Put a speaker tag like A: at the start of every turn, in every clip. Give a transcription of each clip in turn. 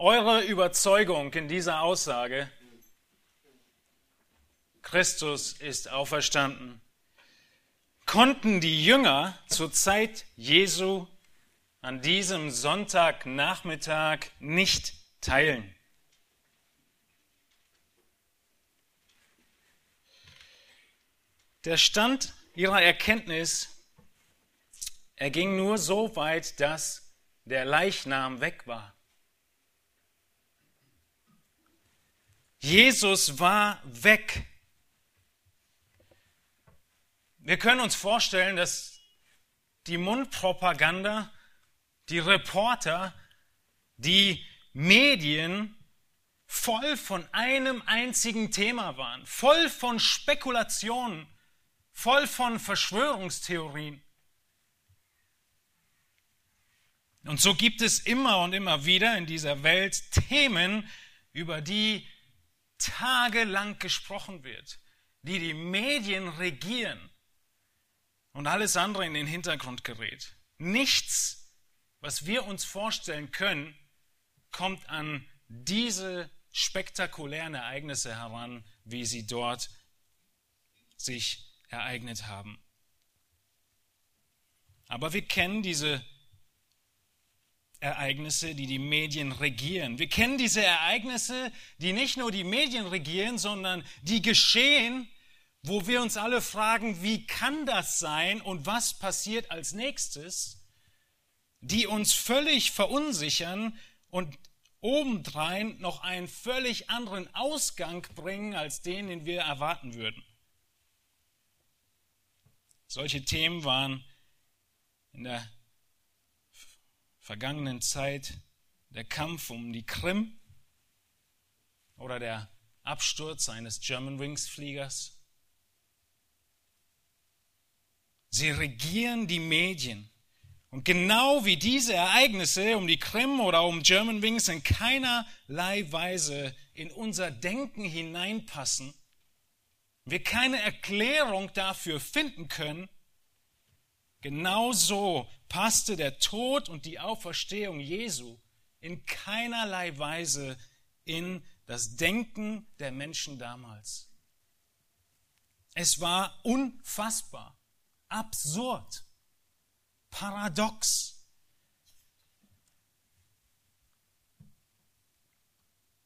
A: eure Überzeugung in dieser Aussage? Christus ist auferstanden. Konnten die Jünger zur Zeit Jesu an diesem Sonntagnachmittag nicht teilen? Der Stand ihrer Erkenntnis, er ging nur so weit, dass der Leichnam weg war. Jesus war weg. Wir können uns vorstellen, dass die Mundpropaganda, die Reporter, die Medien voll von einem einzigen Thema waren, voll von Spekulationen, voll von Verschwörungstheorien. Und so gibt es immer und immer wieder in dieser Welt Themen, über die tagelang gesprochen wird, die die Medien regieren und alles andere in den Hintergrund gerät. Nichts, was wir uns vorstellen können, kommt an diese spektakulären Ereignisse heran, wie sie dort sich ereignet haben. Aber wir kennen diese Ereignisse, die die Medien regieren. Wir kennen diese Ereignisse, die nicht nur die Medien regieren, sondern die geschehen, wo wir uns alle fragen, wie kann das sein und was passiert als nächstes, die uns völlig verunsichern und obendrein noch einen völlig anderen Ausgang bringen als den, den wir erwarten würden. Solche Themen waren in der vergangenen Zeit der Kampf um die Krim oder der Absturz eines Germanwings Fliegers. Sie regieren die Medien. Und genau wie diese Ereignisse um die Krim oder um Germanwings in keinerlei Weise in unser Denken hineinpassen, wir keine Erklärung dafür finden können, genauso passte der Tod und die Auferstehung Jesu in keinerlei Weise in das Denken der Menschen damals. Es war unfassbar, absurd, paradox.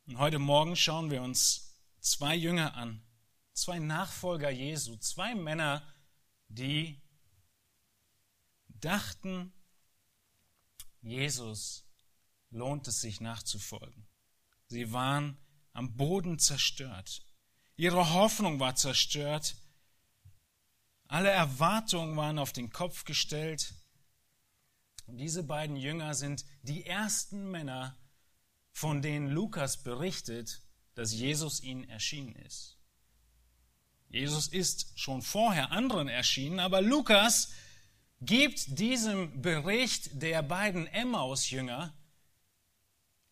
A: Und heute Morgen schauen wir uns zwei Jünger an, zwei Nachfolger Jesu, zwei Männer, die dachten, Jesus lohnt es sich nachzufolgen. Sie waren am Boden zerstört. Ihre Hoffnung war zerstört. Alle Erwartungen waren auf den Kopf gestellt. Und diese beiden Jünger sind die ersten Männer, von denen Lukas berichtet, dass Jesus ihnen erschienen ist. Jesus ist schon vorher anderen erschienen, aber Lukas gibt diesem Bericht der beiden Emmaus-Jünger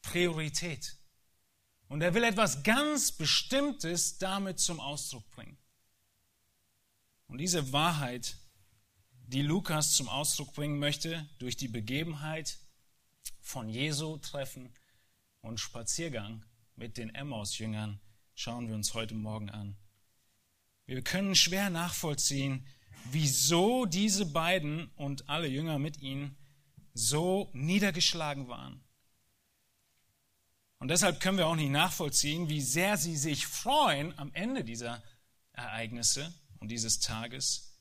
A: Priorität. Und er will etwas ganz Bestimmtes damit zum Ausdruck bringen. Und diese Wahrheit, die Lukas zum Ausdruck bringen möchte, durch die Begebenheit von Jesu Treffen und Spaziergang mit den Emmaus-Jüngern, schauen wir uns heute Morgen an. Wir können schwer nachvollziehen, wieso diese beiden und alle Jünger mit ihnen so niedergeschlagen waren. Und deshalb können wir auch nicht nachvollziehen, wie sehr sie sich freuen am Ende dieser Ereignisse und dieses Tages.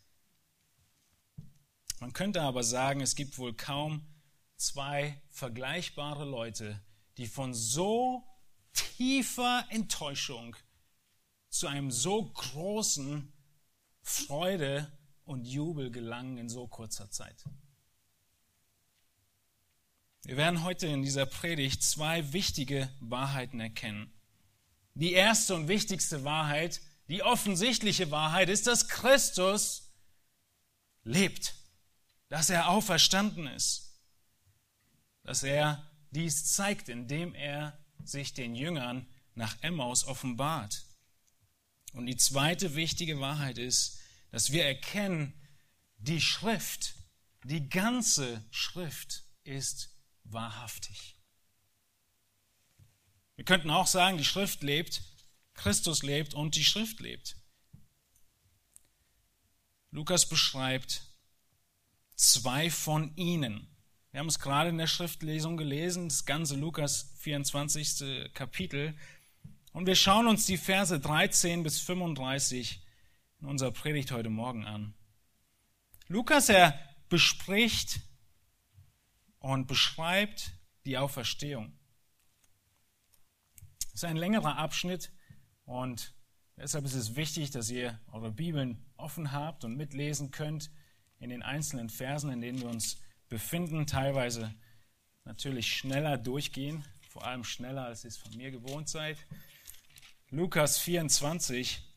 A: Man könnte aber sagen, es gibt wohl kaum zwei vergleichbare Leute, die von so tiefer Enttäuschung zu einem so großen Freude und Jubel gelangen in so kurzer Zeit. Wir werden heute in dieser Predigt zwei wichtige Wahrheiten erkennen. Die erste und wichtigste Wahrheit, die offensichtliche Wahrheit ist, dass Christus lebt, dass er auferstanden ist, dass er dies zeigt, indem er sich den Jüngern nach Emmaus offenbart. Und die zweite wichtige Wahrheit ist, dass wir erkennen, die Schrift, die ganze Schrift ist wahrhaftig. Wir könnten auch sagen, die Schrift lebt, Christus lebt und die Schrift lebt. Lukas beschreibt zwei von ihnen. Wir haben es gerade in der Schriftlesung gelesen, das ganze Lukas 24. Kapitel. Und wir schauen uns die Verse 13 bis 35 in unserer Predigt heute Morgen an. Lukas, er bespricht und beschreibt die Auferstehung. Das ist ein längerer Abschnitt und deshalb ist es wichtig, dass ihr eure Bibeln offen habt und mitlesen könnt in den einzelnen Versen, in denen wir uns befinden, teilweise natürlich schneller durchgehen, vor allem schneller, als ihr es von mir gewohnt seid. Lukas 24,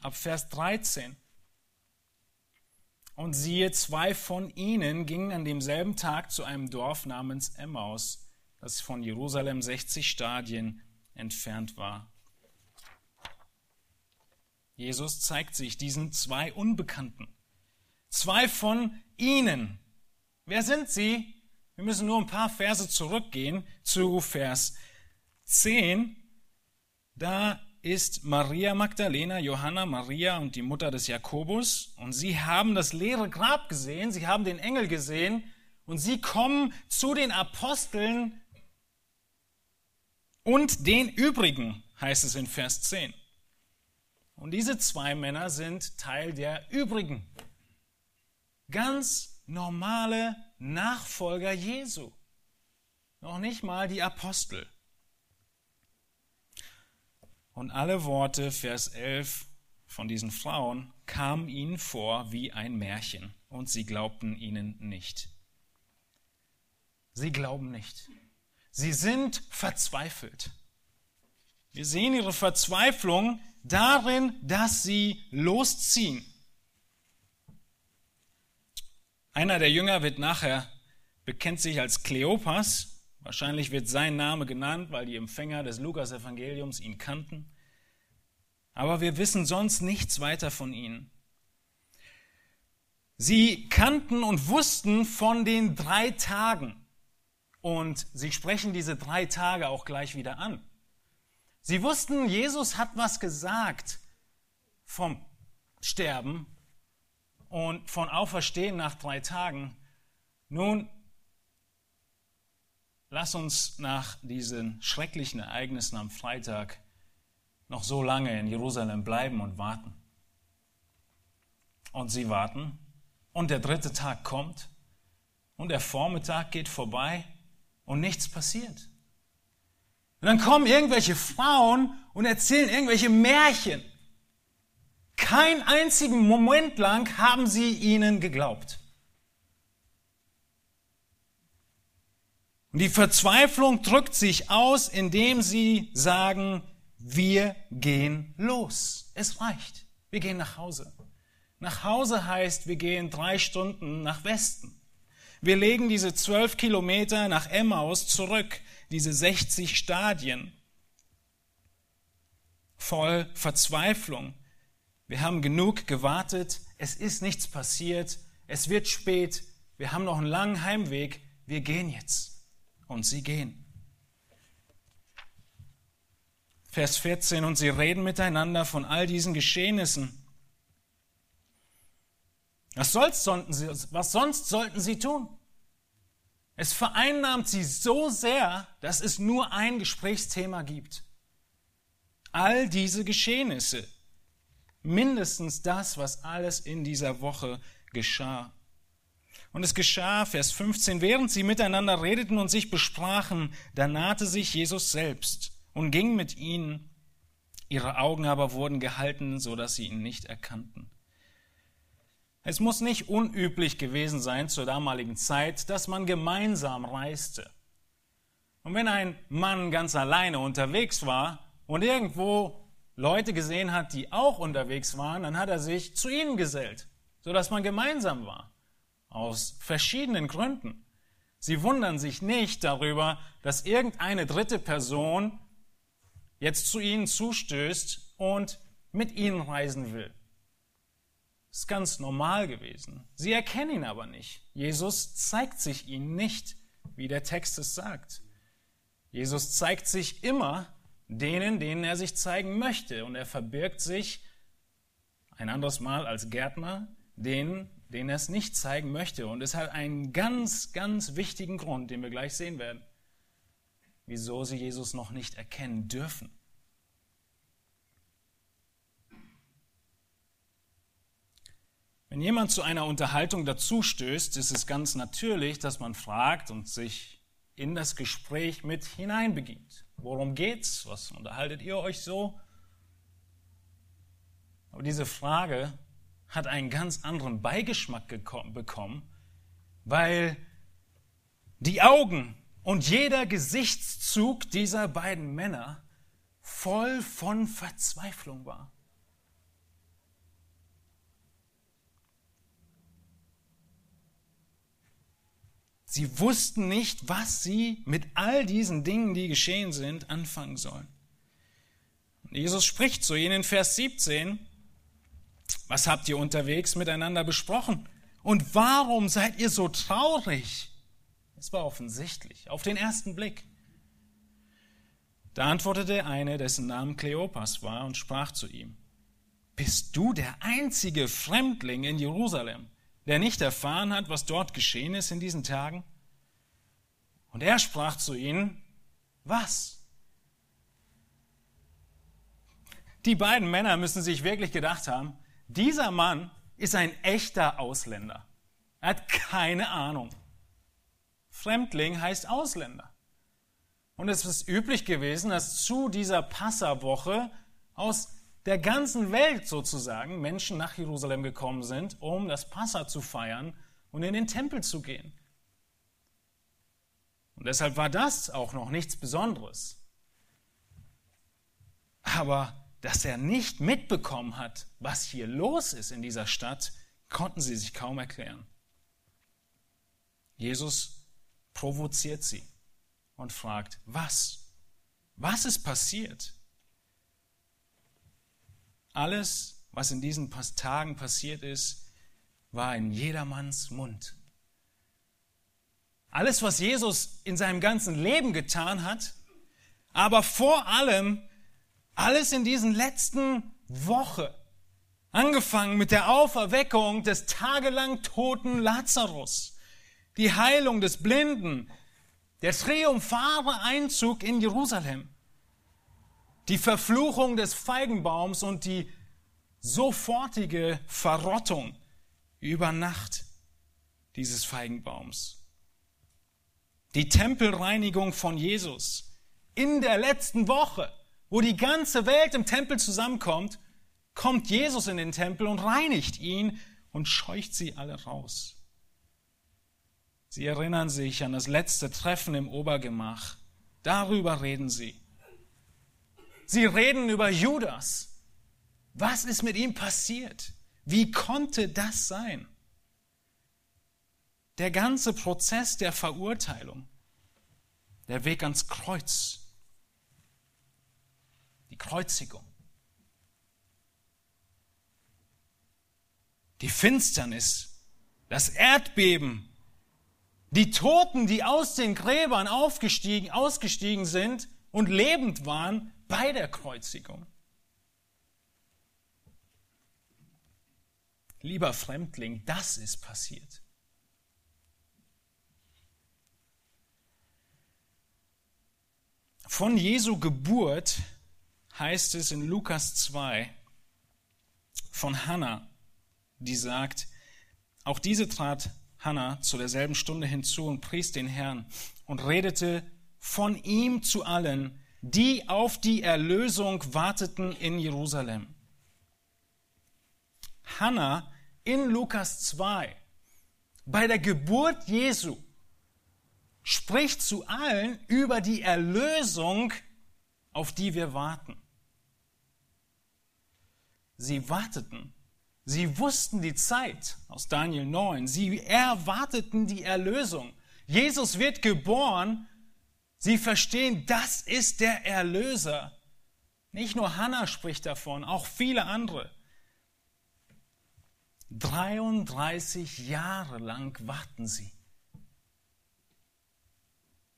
A: ab Vers 13. Und siehe, zwei von ihnen gingen an demselben Tag zu einem Dorf namens Emmaus, das von Jerusalem 60 Stadien entfernt war. Jesus zeigt sich diesen zwei Unbekannten. Zwei von ihnen. Wer sind sie? Wir müssen nur ein paar Verse zurückgehen zu Vers 10. Da ist Maria Magdalena, Johanna, Maria und die Mutter des Jakobus. Und sie haben das leere Grab gesehen, sie haben den Engel gesehen und sie kommen zu den Aposteln und den übrigen, heißt es in Vers 10. Und diese zwei Männer sind Teil der übrigen. Ganz normale Nachfolger Jesu. Noch nicht mal die Apostel. Und alle Worte, Vers 11 von diesen Frauen, kamen ihnen vor wie ein Märchen und sie glaubten ihnen nicht. Sie glauben nicht. Sie sind verzweifelt. Wir sehen ihre Verzweiflung darin, dass sie losziehen. Einer der Jünger wird nachher, bekennt sich als Kleopas, Wahrscheinlich wird sein Name genannt, weil die Empfänger des Lukas-Evangeliums ihn kannten. Aber wir wissen sonst nichts weiter von ihnen. Sie kannten und wussten von den drei Tagen. Und sie sprechen diese drei Tage auch gleich wieder an. Sie wussten, Jesus hat was gesagt vom Sterben und von Auferstehen nach drei Tagen. Nun, Lass uns nach diesen schrecklichen Ereignissen am Freitag noch so lange in Jerusalem bleiben und warten. Und sie warten und der dritte Tag kommt und der Vormittag geht vorbei und nichts passiert. Und dann kommen irgendwelche Frauen und erzählen irgendwelche Märchen. Kein einzigen Moment lang haben sie ihnen geglaubt. Und die Verzweiflung drückt sich aus, indem sie sagen, wir gehen los. Es reicht. Wir gehen nach Hause. Nach Hause heißt, wir gehen drei Stunden nach Westen. Wir legen diese zwölf Kilometer nach Emmaus zurück, diese 60 Stadien. Voll Verzweiflung. Wir haben genug gewartet. Es ist nichts passiert. Es wird spät. Wir haben noch einen langen Heimweg. Wir gehen jetzt und sie gehen. Vers 14, und sie reden miteinander von all diesen Geschehnissen. Was, soll's, sie, was sonst sollten sie tun? Es vereinnahmt sie so sehr, dass es nur ein Gesprächsthema gibt. All diese Geschehnisse, mindestens das, was alles in dieser Woche geschah. Und es geschah, Vers 15, während sie miteinander redeten und sich besprachen, da nahte sich Jesus selbst und ging mit ihnen. Ihre Augen aber wurden gehalten, so dass sie ihn nicht erkannten. Es muss nicht unüblich gewesen sein zur damaligen Zeit, dass man gemeinsam reiste. Und wenn ein Mann ganz alleine unterwegs war und irgendwo Leute gesehen hat, die auch unterwegs waren, dann hat er sich zu ihnen gesellt, sodass man gemeinsam war. Aus verschiedenen Gründen. Sie wundern sich nicht darüber, dass irgendeine dritte Person jetzt zu ihnen zustößt und mit ihnen reisen will. Das ist ganz normal gewesen. Sie erkennen ihn aber nicht. Jesus zeigt sich ihnen nicht, wie der Text es sagt. Jesus zeigt sich immer denen, denen er sich zeigen möchte. Und er verbirgt sich ein anderes Mal als Gärtner, denen, denen er es nicht zeigen möchte. Und es hat einen ganz, ganz wichtigen Grund, den wir gleich sehen werden, wieso sie Jesus noch nicht erkennen dürfen. Wenn jemand zu einer Unterhaltung dazustößt, ist es ganz natürlich, dass man fragt und sich in das Gespräch mit hineinbegibt. Worum geht's? Was unterhaltet ihr euch so? Aber diese Frage hat einen ganz anderen Beigeschmack bekommen, weil die Augen und jeder Gesichtszug dieser beiden Männer voll von Verzweiflung war. Sie wussten nicht, was sie mit all diesen Dingen, die geschehen sind, anfangen sollen. Jesus spricht zu ihnen in Vers 17, was habt ihr unterwegs miteinander besprochen? Und warum seid ihr so traurig? Es war offensichtlich, auf den ersten Blick. Da antwortete eine, dessen Name Kleopas war, und sprach zu ihm, Bist du der einzige Fremdling in Jerusalem, der nicht erfahren hat, was dort geschehen ist in diesen Tagen? Und er sprach zu ihnen, was? Die beiden Männer müssen sich wirklich gedacht haben, dieser Mann ist ein echter Ausländer. Er hat keine Ahnung. Fremdling heißt Ausländer. Und es ist üblich gewesen, dass zu dieser Passawoche aus der ganzen Welt sozusagen Menschen nach Jerusalem gekommen sind, um das Passa zu feiern und in den Tempel zu gehen. Und deshalb war das auch noch nichts Besonderes. Aber dass er nicht mitbekommen hat, was hier los ist in dieser Stadt, konnten sie sich kaum erklären. Jesus provoziert sie und fragt, was? Was ist passiert? Alles, was in diesen Tagen passiert ist, war in jedermanns Mund. Alles, was Jesus in seinem ganzen Leben getan hat, aber vor allem alles in diesen letzten Woche. Angefangen mit der Auferweckung des tagelang toten Lazarus, die Heilung des Blinden, der triumphale Einzug in Jerusalem, die Verfluchung des Feigenbaums und die sofortige Verrottung über Nacht dieses Feigenbaums. Die Tempelreinigung von Jesus. In der letzten Woche, wo die ganze Welt im Tempel zusammenkommt, kommt Jesus in den Tempel und reinigt ihn und scheucht sie alle raus. Sie erinnern sich an das letzte Treffen im Obergemach. Darüber reden sie. Sie reden über Judas. Was ist mit ihm passiert? Wie konnte das sein? Der ganze Prozess der Verurteilung, der Weg ans Kreuz, die Kreuzigung, die Finsternis, das Erdbeben, die Toten, die aus den Gräbern aufgestiegen, ausgestiegen sind und lebend waren bei der Kreuzigung. Lieber Fremdling, das ist passiert. Von Jesu Geburt heißt es in Lukas 2 von Hannah, die sagt, auch diese trat Hannah zu derselben Stunde hinzu und pries den Herrn und redete von ihm zu allen, die auf die Erlösung warteten in Jerusalem. Hannah in Lukas 2 bei der Geburt Jesu spricht zu allen über die Erlösung, auf die wir warten. Sie warteten. Sie wussten die Zeit aus Daniel 9. Sie erwarteten die Erlösung. Jesus wird geboren. Sie verstehen, das ist der Erlöser. Nicht nur Hannah spricht davon, auch viele andere. 33 Jahre lang warten sie.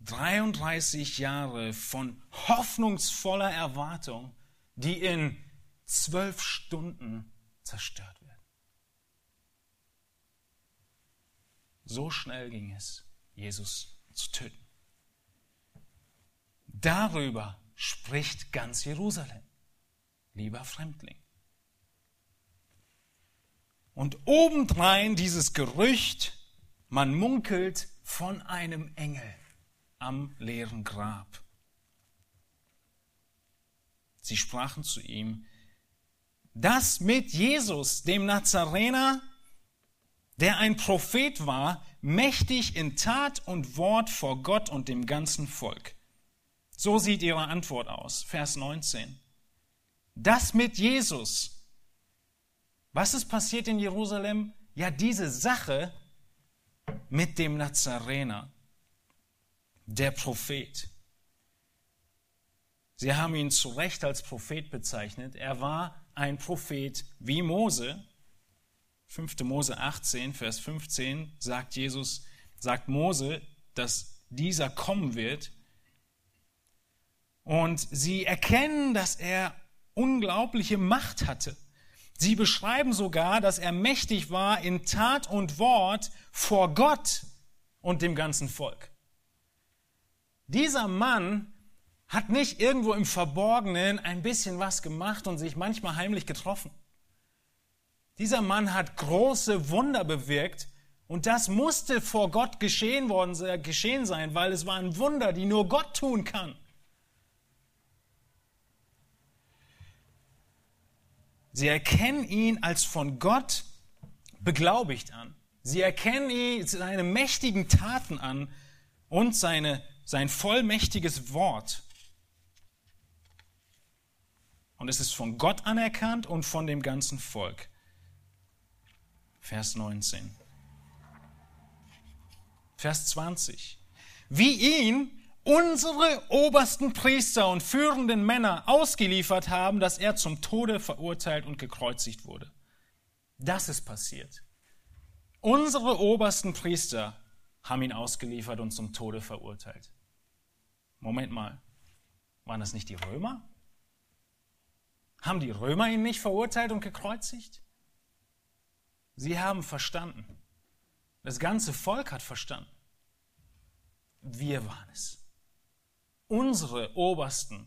A: 33 Jahre von hoffnungsvoller Erwartung, die in zwölf Stunden zerstört werden. So schnell ging es, Jesus zu töten. Darüber spricht ganz Jerusalem, lieber Fremdling. Und obendrein dieses Gerücht, man munkelt von einem Engel am leeren Grab. Sie sprachen zu ihm, dass mit Jesus, dem Nazarener, der ein Prophet war, mächtig in Tat und Wort vor Gott und dem ganzen Volk. So sieht ihre Antwort aus, Vers 19. Das mit Jesus. Was ist passiert in Jerusalem? Ja, diese Sache mit dem Nazarener, der Prophet. Sie haben ihn zu Recht als Prophet bezeichnet. Er war ein Prophet wie Mose. 5. Mose 18, Vers 15 sagt Jesus, sagt Mose, dass dieser kommen wird. Und sie erkennen, dass er unglaubliche Macht hatte. Sie beschreiben sogar, dass er mächtig war in Tat und Wort vor Gott und dem ganzen Volk. Dieser Mann hat nicht irgendwo im Verborgenen ein bisschen was gemacht und sich manchmal heimlich getroffen. Dieser Mann hat große Wunder bewirkt und das musste vor Gott geschehen, worden, geschehen sein, weil es waren Wunder, die nur Gott tun kann. Sie erkennen ihn als von Gott beglaubigt an. Sie erkennen ihn, seine mächtigen Taten an und seine, sein vollmächtiges Wort. Und es ist von Gott anerkannt und von dem ganzen Volk. Vers 19. Vers 20. Wie ihn unsere obersten Priester und führenden Männer ausgeliefert haben, dass er zum Tode verurteilt und gekreuzigt wurde. Das ist passiert. Unsere obersten Priester haben ihn ausgeliefert und zum Tode verurteilt. Moment mal, waren das nicht die Römer? Haben die Römer ihn nicht verurteilt und gekreuzigt? Sie haben verstanden. Das ganze Volk hat verstanden. Wir waren es unsere Obersten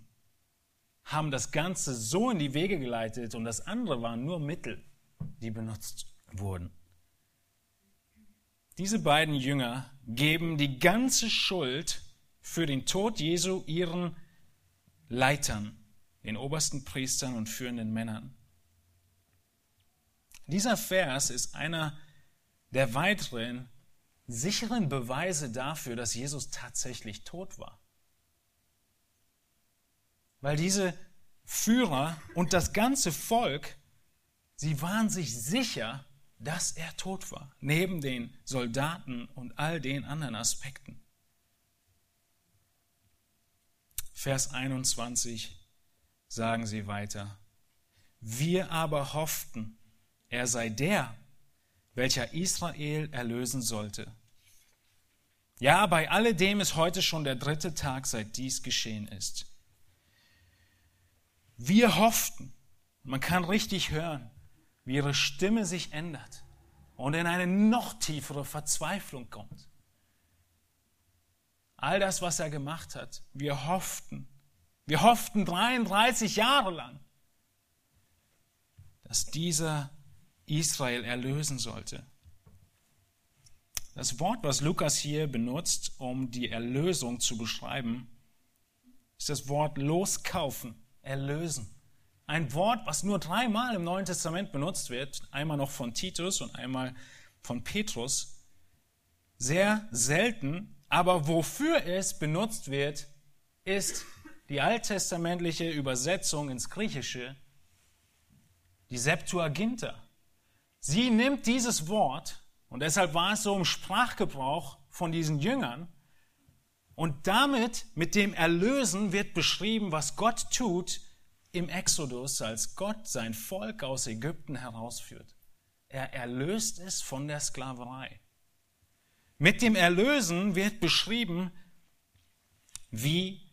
A: haben das Ganze so in die Wege geleitet und das andere waren nur Mittel, die benutzt wurden. Diese beiden Jünger geben die ganze Schuld für den Tod Jesu ihren Leitern, den obersten Priestern und führenden Männern. Dieser Vers ist einer der weiteren sicheren Beweise dafür, dass Jesus tatsächlich tot war weil diese Führer und das ganze Volk, sie waren sich sicher, dass er tot war, neben den Soldaten und all den anderen Aspekten. Vers 21 sagen sie weiter. Wir aber hofften, er sei der, welcher Israel erlösen sollte. Ja, bei alledem ist heute schon der dritte Tag, seit dies geschehen ist. Wir hofften, man kann richtig hören, wie ihre Stimme sich ändert und in eine noch tiefere Verzweiflung kommt. All das, was er gemacht hat, wir hofften, wir hofften 33 Jahre lang, dass dieser Israel erlösen sollte. Das Wort, was Lukas hier benutzt, um die Erlösung zu beschreiben, ist das Wort loskaufen erlösen. Ein Wort, was nur dreimal im Neuen Testament benutzt wird, einmal noch von Titus und einmal von Petrus. Sehr selten, aber wofür es benutzt wird, ist die alttestamentliche Übersetzung ins Griechische, die Septuaginta. Sie nimmt dieses Wort, und deshalb war es so im Sprachgebrauch von diesen Jüngern, und damit, mit dem Erlösen, wird beschrieben, was Gott tut im Exodus, als Gott sein Volk aus Ägypten herausführt. Er erlöst es von der Sklaverei. Mit dem Erlösen wird beschrieben, wie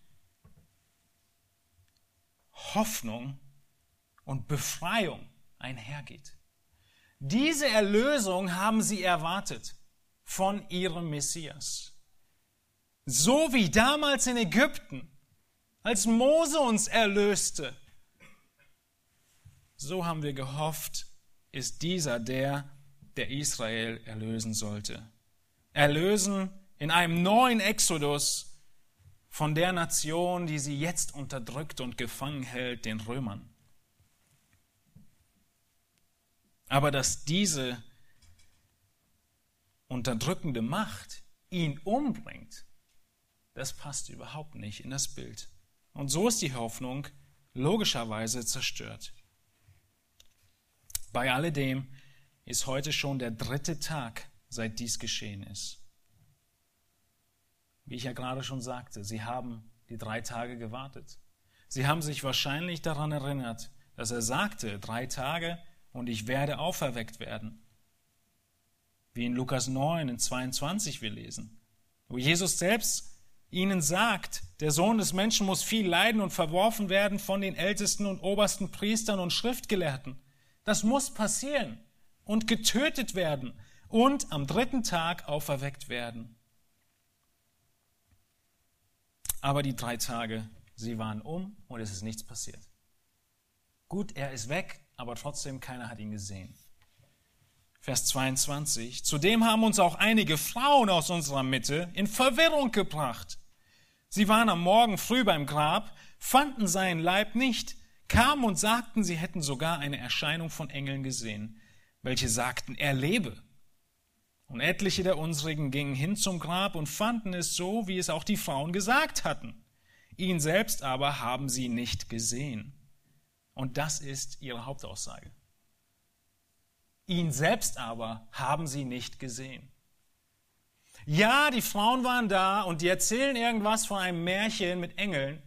A: Hoffnung und Befreiung einhergeht. Diese Erlösung haben sie erwartet von ihrem Messias. So wie damals in Ägypten, als Mose uns erlöste, so haben wir gehofft, ist dieser der, der Israel erlösen sollte. Erlösen in einem neuen Exodus von der Nation, die sie jetzt unterdrückt und gefangen hält, den Römern. Aber dass diese unterdrückende Macht ihn umbringt, das passt überhaupt nicht in das Bild. Und so ist die Hoffnung logischerweise zerstört. Bei alledem ist heute schon der dritte Tag, seit dies geschehen ist. Wie ich ja gerade schon sagte, sie haben die drei Tage gewartet. Sie haben sich wahrscheinlich daran erinnert, dass er sagte, drei Tage und ich werde auferweckt werden. Wie in Lukas 9, in 22 wir lesen, wo Jesus selbst ihnen sagt, der Sohn des Menschen muss viel leiden und verworfen werden von den ältesten und obersten Priestern und Schriftgelehrten. Das muss passieren und getötet werden und am dritten Tag auferweckt werden. Aber die drei Tage, sie waren um und es ist nichts passiert. Gut, er ist weg, aber trotzdem keiner hat ihn gesehen. Vers 22. Zudem haben uns auch einige Frauen aus unserer Mitte in Verwirrung gebracht. Sie waren am Morgen früh beim Grab, fanden seinen Leib nicht, kamen und sagten, sie hätten sogar eine Erscheinung von Engeln gesehen, welche sagten, er lebe. Und etliche der unsrigen gingen hin zum Grab und fanden es so, wie es auch die Frauen gesagt hatten. Ihn selbst aber haben sie nicht gesehen. Und das ist ihre Hauptaussage. Ihn selbst aber haben sie nicht gesehen. Ja, die Frauen waren da und die erzählen irgendwas von einem Märchen mit Engeln.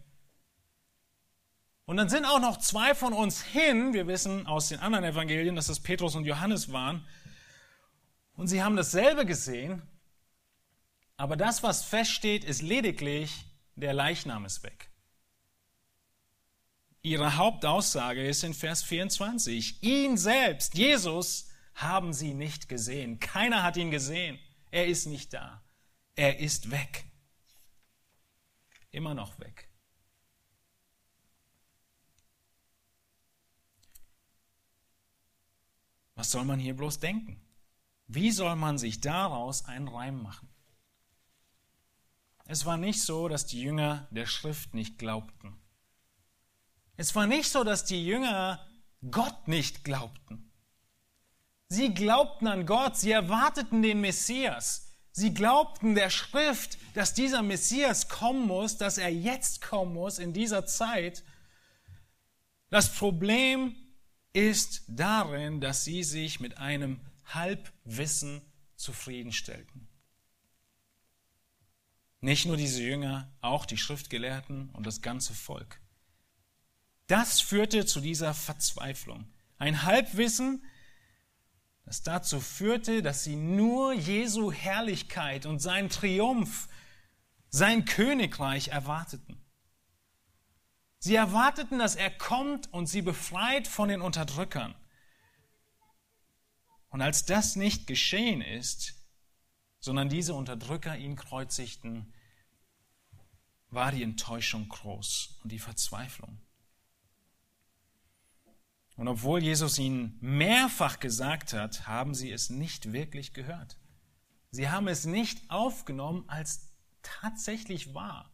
A: Und dann sind auch noch zwei von uns hin, wir wissen aus den anderen Evangelien, dass das Petrus und Johannes waren, und sie haben dasselbe gesehen, aber das, was feststeht, ist lediglich, der Leichnam ist weg. Ihre Hauptaussage ist in Vers 24, ihn selbst, Jesus, haben sie nicht gesehen. Keiner hat ihn gesehen. Er ist nicht da. Er ist weg. Immer noch weg. Was soll man hier bloß denken? Wie soll man sich daraus einen Reim machen? Es war nicht so, dass die Jünger der Schrift nicht glaubten. Es war nicht so, dass die Jünger Gott nicht glaubten. Sie glaubten an Gott, sie erwarteten den Messias. Sie glaubten der Schrift, dass dieser Messias kommen muss, dass er jetzt kommen muss in dieser Zeit. Das Problem ist darin, dass sie sich mit einem Halbwissen zufriedenstellten. Nicht nur diese Jünger, auch die Schriftgelehrten und das ganze Volk. Das führte zu dieser Verzweiflung. Ein Halbwissen, das dazu führte, dass sie nur Jesu Herrlichkeit und seinen Triumph, sein Königreich erwarteten. Sie erwarteten, dass er kommt und sie befreit von den Unterdrückern. Und als das nicht geschehen ist, sondern diese Unterdrücker ihn kreuzigten, war die Enttäuschung groß und die Verzweiflung. Und obwohl Jesus ihnen mehrfach gesagt hat, haben sie es nicht wirklich gehört. Sie haben es nicht aufgenommen als tatsächlich wahr.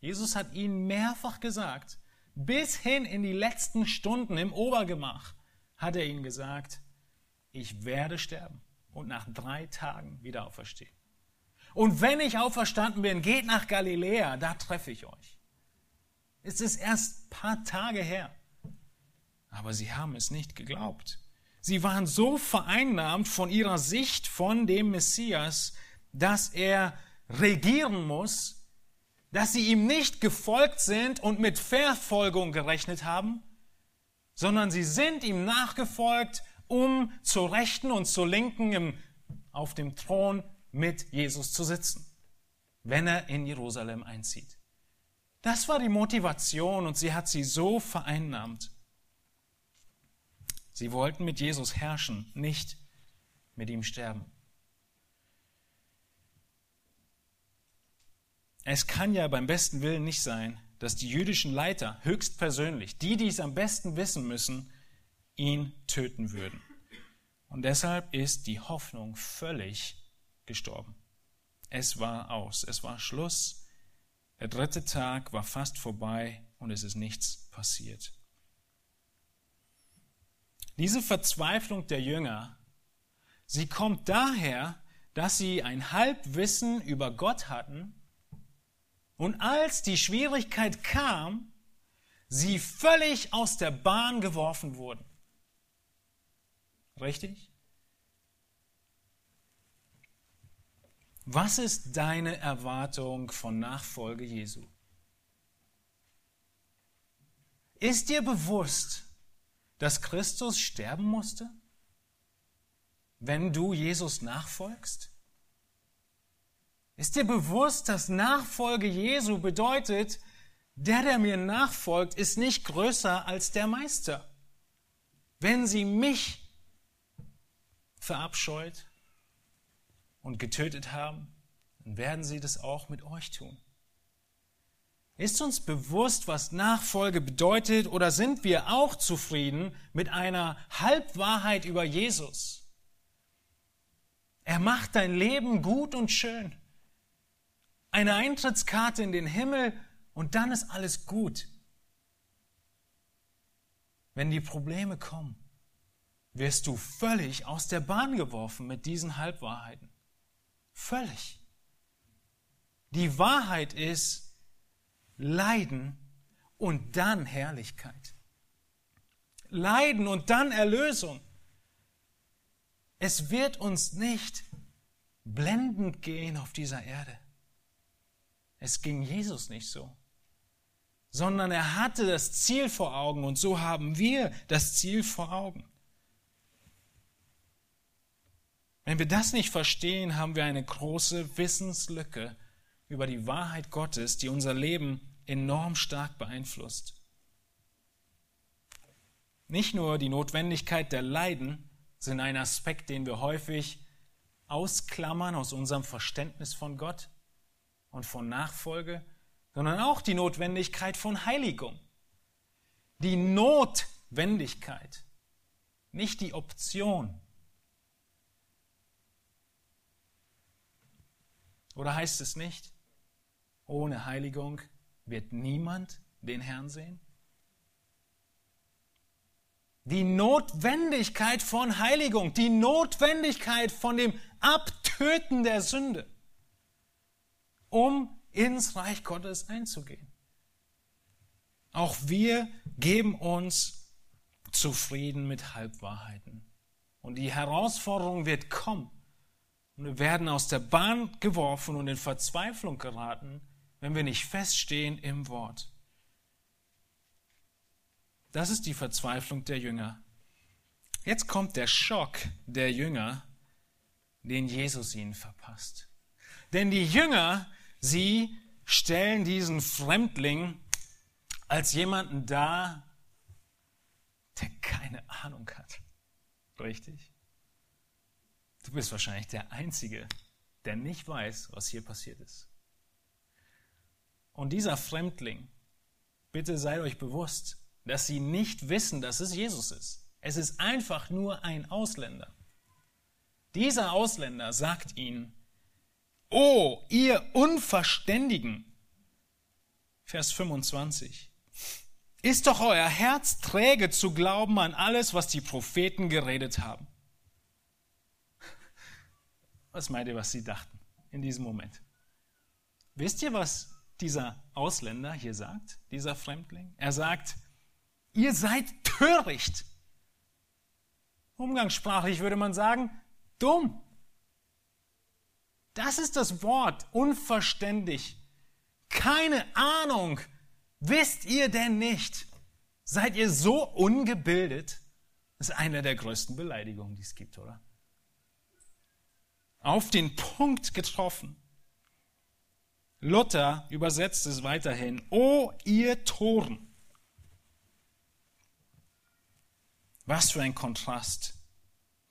A: Jesus hat ihnen mehrfach gesagt, bis hin in die letzten Stunden im Obergemach hat er ihnen gesagt, ich werde sterben und nach drei Tagen wieder auferstehen. Und wenn ich auferstanden bin, geht nach Galiläa, da treffe ich euch. Es ist erst ein paar Tage her. Aber sie haben es nicht geglaubt. Sie waren so vereinnahmt von ihrer Sicht von dem Messias, dass er regieren muss, dass sie ihm nicht gefolgt sind und mit Verfolgung gerechnet haben, sondern sie sind ihm nachgefolgt, um zur Rechten und zur Linken im, auf dem Thron mit Jesus zu sitzen, wenn er in Jerusalem einzieht. Das war die Motivation und sie hat sie so vereinnahmt. Sie wollten mit Jesus herrschen, nicht mit ihm sterben. Es kann ja beim besten Willen nicht sein, dass die jüdischen Leiter höchstpersönlich, die, die es am besten wissen müssen, ihn töten würden. Und deshalb ist die Hoffnung völlig gestorben. Es war aus, es war Schluss. Der dritte Tag war fast vorbei und es ist nichts passiert. Diese Verzweiflung der Jünger, sie kommt daher, dass sie ein Halbwissen über Gott hatten und als die Schwierigkeit kam, sie völlig aus der Bahn geworfen wurden. Richtig? Was ist deine Erwartung von Nachfolge Jesu? Ist dir bewusst, dass Christus sterben musste, wenn du Jesus nachfolgst? Ist dir bewusst, dass Nachfolge Jesu bedeutet, der, der mir nachfolgt, ist nicht größer als der Meister. Wenn sie mich verabscheut und getötet haben, dann werden sie das auch mit euch tun. Ist uns bewusst, was Nachfolge bedeutet, oder sind wir auch zufrieden mit einer Halbwahrheit über Jesus? Er macht dein Leben gut und schön eine Eintrittskarte in den Himmel und dann ist alles gut. Wenn die Probleme kommen, wirst du völlig aus der Bahn geworfen mit diesen Halbwahrheiten. Völlig. Die Wahrheit ist Leiden und dann Herrlichkeit. Leiden und dann Erlösung. Es wird uns nicht blendend gehen auf dieser Erde. Es ging Jesus nicht so, sondern er hatte das Ziel vor Augen und so haben wir das Ziel vor Augen. Wenn wir das nicht verstehen, haben wir eine große Wissenslücke über die Wahrheit Gottes, die unser Leben enorm stark beeinflusst. Nicht nur die Notwendigkeit der Leiden sind ein Aspekt, den wir häufig ausklammern aus unserem Verständnis von Gott, und von Nachfolge, sondern auch die Notwendigkeit von Heiligung. Die Notwendigkeit, nicht die Option. Oder heißt es nicht, ohne Heiligung wird niemand den Herrn sehen? Die Notwendigkeit von Heiligung, die Notwendigkeit von dem Abtöten der Sünde um ins Reich Gottes einzugehen. Auch wir geben uns zufrieden mit Halbwahrheiten. Und die Herausforderung wird kommen. Und wir werden aus der Bahn geworfen und in Verzweiflung geraten, wenn wir nicht feststehen im Wort. Das ist die Verzweiflung der Jünger. Jetzt kommt der Schock der Jünger, den Jesus ihnen verpasst. Denn die Jünger Sie stellen diesen Fremdling als jemanden dar, der keine Ahnung hat. Richtig? Du bist wahrscheinlich der Einzige, der nicht weiß, was hier passiert ist. Und dieser Fremdling, bitte seid euch bewusst, dass sie nicht wissen, dass es Jesus ist. Es ist einfach nur ein Ausländer. Dieser Ausländer sagt ihnen, Oh, ihr Unverständigen. Vers 25. Ist doch euer Herz träge zu glauben an alles, was die Propheten geredet haben. Was meint ihr, was sie dachten in diesem Moment? Wisst ihr, was dieser Ausländer hier sagt, dieser Fremdling? Er sagt, ihr seid töricht. Umgangssprachlich würde man sagen, dumm. Das ist das Wort, unverständlich. Keine Ahnung. Wisst ihr denn nicht? Seid ihr so ungebildet? Das ist eine der größten Beleidigungen, die es gibt, oder? Auf den Punkt getroffen. Luther übersetzt es weiterhin, O ihr Toren. Was für ein Kontrast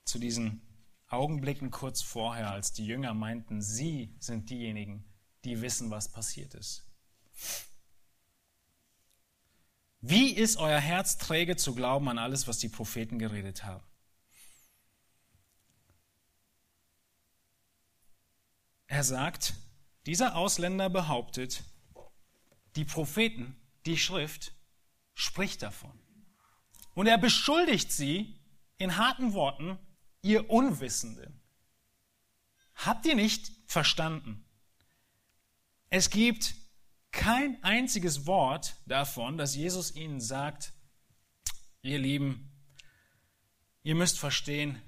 A: zu diesen Augenblicken kurz vorher, als die Jünger meinten, sie sind diejenigen, die wissen, was passiert ist. Wie ist euer Herz träge zu glauben an alles, was die Propheten geredet haben? Er sagt, dieser Ausländer behauptet, die Propheten, die Schrift spricht davon. Und er beschuldigt sie in harten Worten, ihr Unwissenden. Habt ihr nicht verstanden? Es gibt kein einziges Wort davon, dass Jesus ihnen sagt, ihr Lieben, ihr müsst verstehen,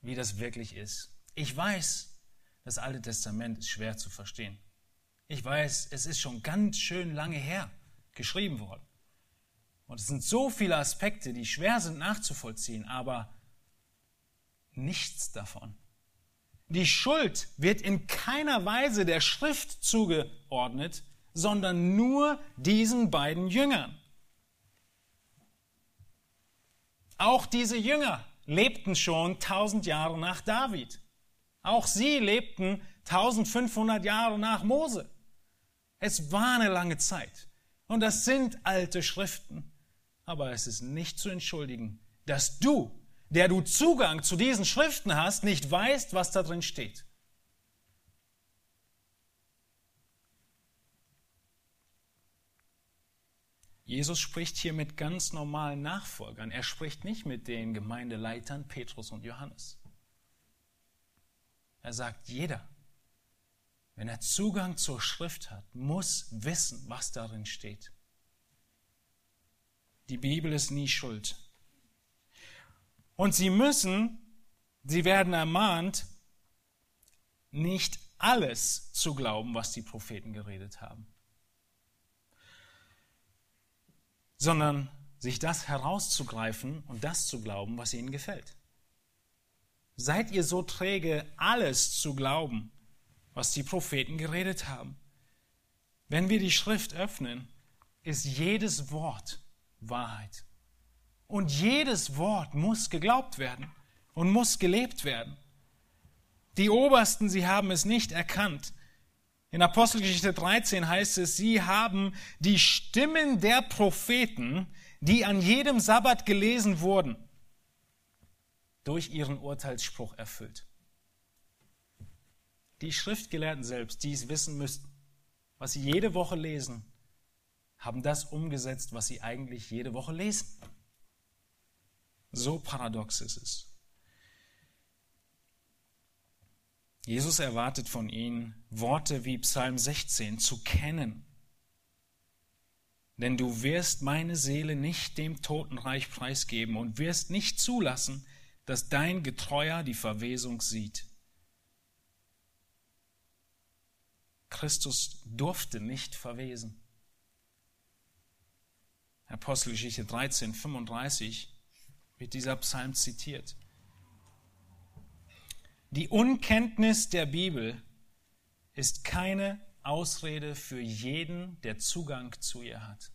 A: wie das wirklich ist. Ich weiß, das Alte Testament ist schwer zu verstehen. Ich weiß, es ist schon ganz schön lange her geschrieben worden. Und es sind so viele Aspekte, die schwer sind nachzuvollziehen, aber nichts davon. Die Schuld wird in keiner Weise der Schrift zugeordnet, sondern nur diesen beiden Jüngern. Auch diese Jünger lebten schon tausend Jahre nach David. Auch sie lebten 1500 Jahre nach Mose. Es war eine lange Zeit. Und das sind alte Schriften. Aber es ist nicht zu entschuldigen, dass du, der du Zugang zu diesen Schriften hast, nicht weißt, was da drin steht. Jesus spricht hier mit ganz normalen Nachfolgern. Er spricht nicht mit den Gemeindeleitern Petrus und Johannes. Er sagt, jeder, wenn er Zugang zur Schrift hat, muss wissen, was darin steht. Die Bibel ist nie schuld. Und sie müssen, sie werden ermahnt, nicht alles zu glauben, was die Propheten geredet haben, sondern sich das herauszugreifen und das zu glauben, was ihnen gefällt. Seid ihr so träge, alles zu glauben, was die Propheten geredet haben? Wenn wir die Schrift öffnen, ist jedes Wort Wahrheit. Und jedes Wort muss geglaubt werden und muss gelebt werden. Die Obersten, sie haben es nicht erkannt. In Apostelgeschichte 13 heißt es, sie haben die Stimmen der Propheten, die an jedem Sabbat gelesen wurden, durch ihren Urteilsspruch erfüllt. Die Schriftgelehrten selbst, die es wissen müssten, was sie jede Woche lesen, haben das umgesetzt, was sie eigentlich jede Woche lesen. So paradox ist es. Jesus erwartet von ihnen, Worte wie Psalm 16 zu kennen. Denn du wirst meine Seele nicht dem Totenreich preisgeben und wirst nicht zulassen, dass dein Getreuer die Verwesung sieht. Christus durfte nicht verwesen. Apostelgeschichte 13, 35 wird dieser Psalm zitiert. Die Unkenntnis der Bibel ist keine Ausrede für jeden, der Zugang zu ihr hat.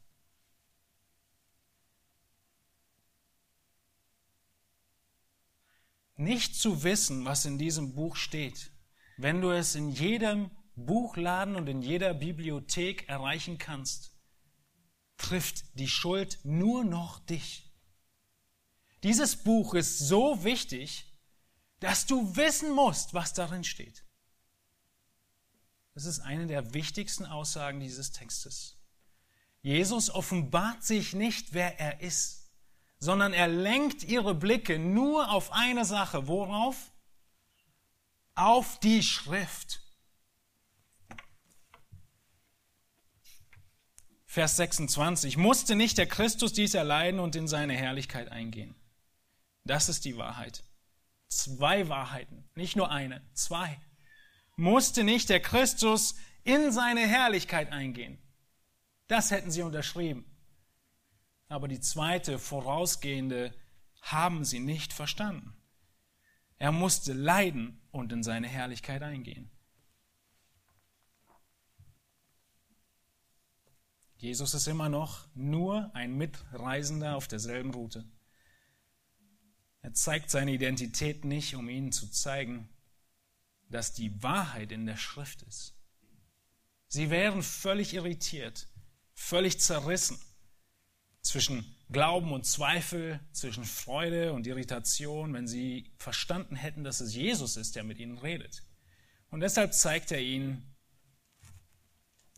A: Nicht zu wissen, was in diesem Buch steht, wenn du es in jedem Buchladen und in jeder Bibliothek erreichen kannst, trifft die Schuld nur noch dich. Dieses Buch ist so wichtig, dass du wissen musst, was darin steht. Das ist eine der wichtigsten Aussagen dieses Textes. Jesus offenbart sich nicht, wer er ist sondern er lenkt ihre Blicke nur auf eine Sache. Worauf? Auf die Schrift. Vers 26. Musste nicht der Christus dies erleiden und in seine Herrlichkeit eingehen? Das ist die Wahrheit. Zwei Wahrheiten, nicht nur eine, zwei. Musste nicht der Christus in seine Herrlichkeit eingehen? Das hätten sie unterschrieben. Aber die zweite, vorausgehende, haben sie nicht verstanden. Er musste leiden und in seine Herrlichkeit eingehen. Jesus ist immer noch nur ein Mitreisender auf derselben Route. Er zeigt seine Identität nicht, um ihnen zu zeigen, dass die Wahrheit in der Schrift ist. Sie wären völlig irritiert, völlig zerrissen zwischen Glauben und Zweifel, zwischen Freude und Irritation, wenn sie verstanden hätten, dass es Jesus ist, der mit ihnen redet. Und deshalb zeigt er ihnen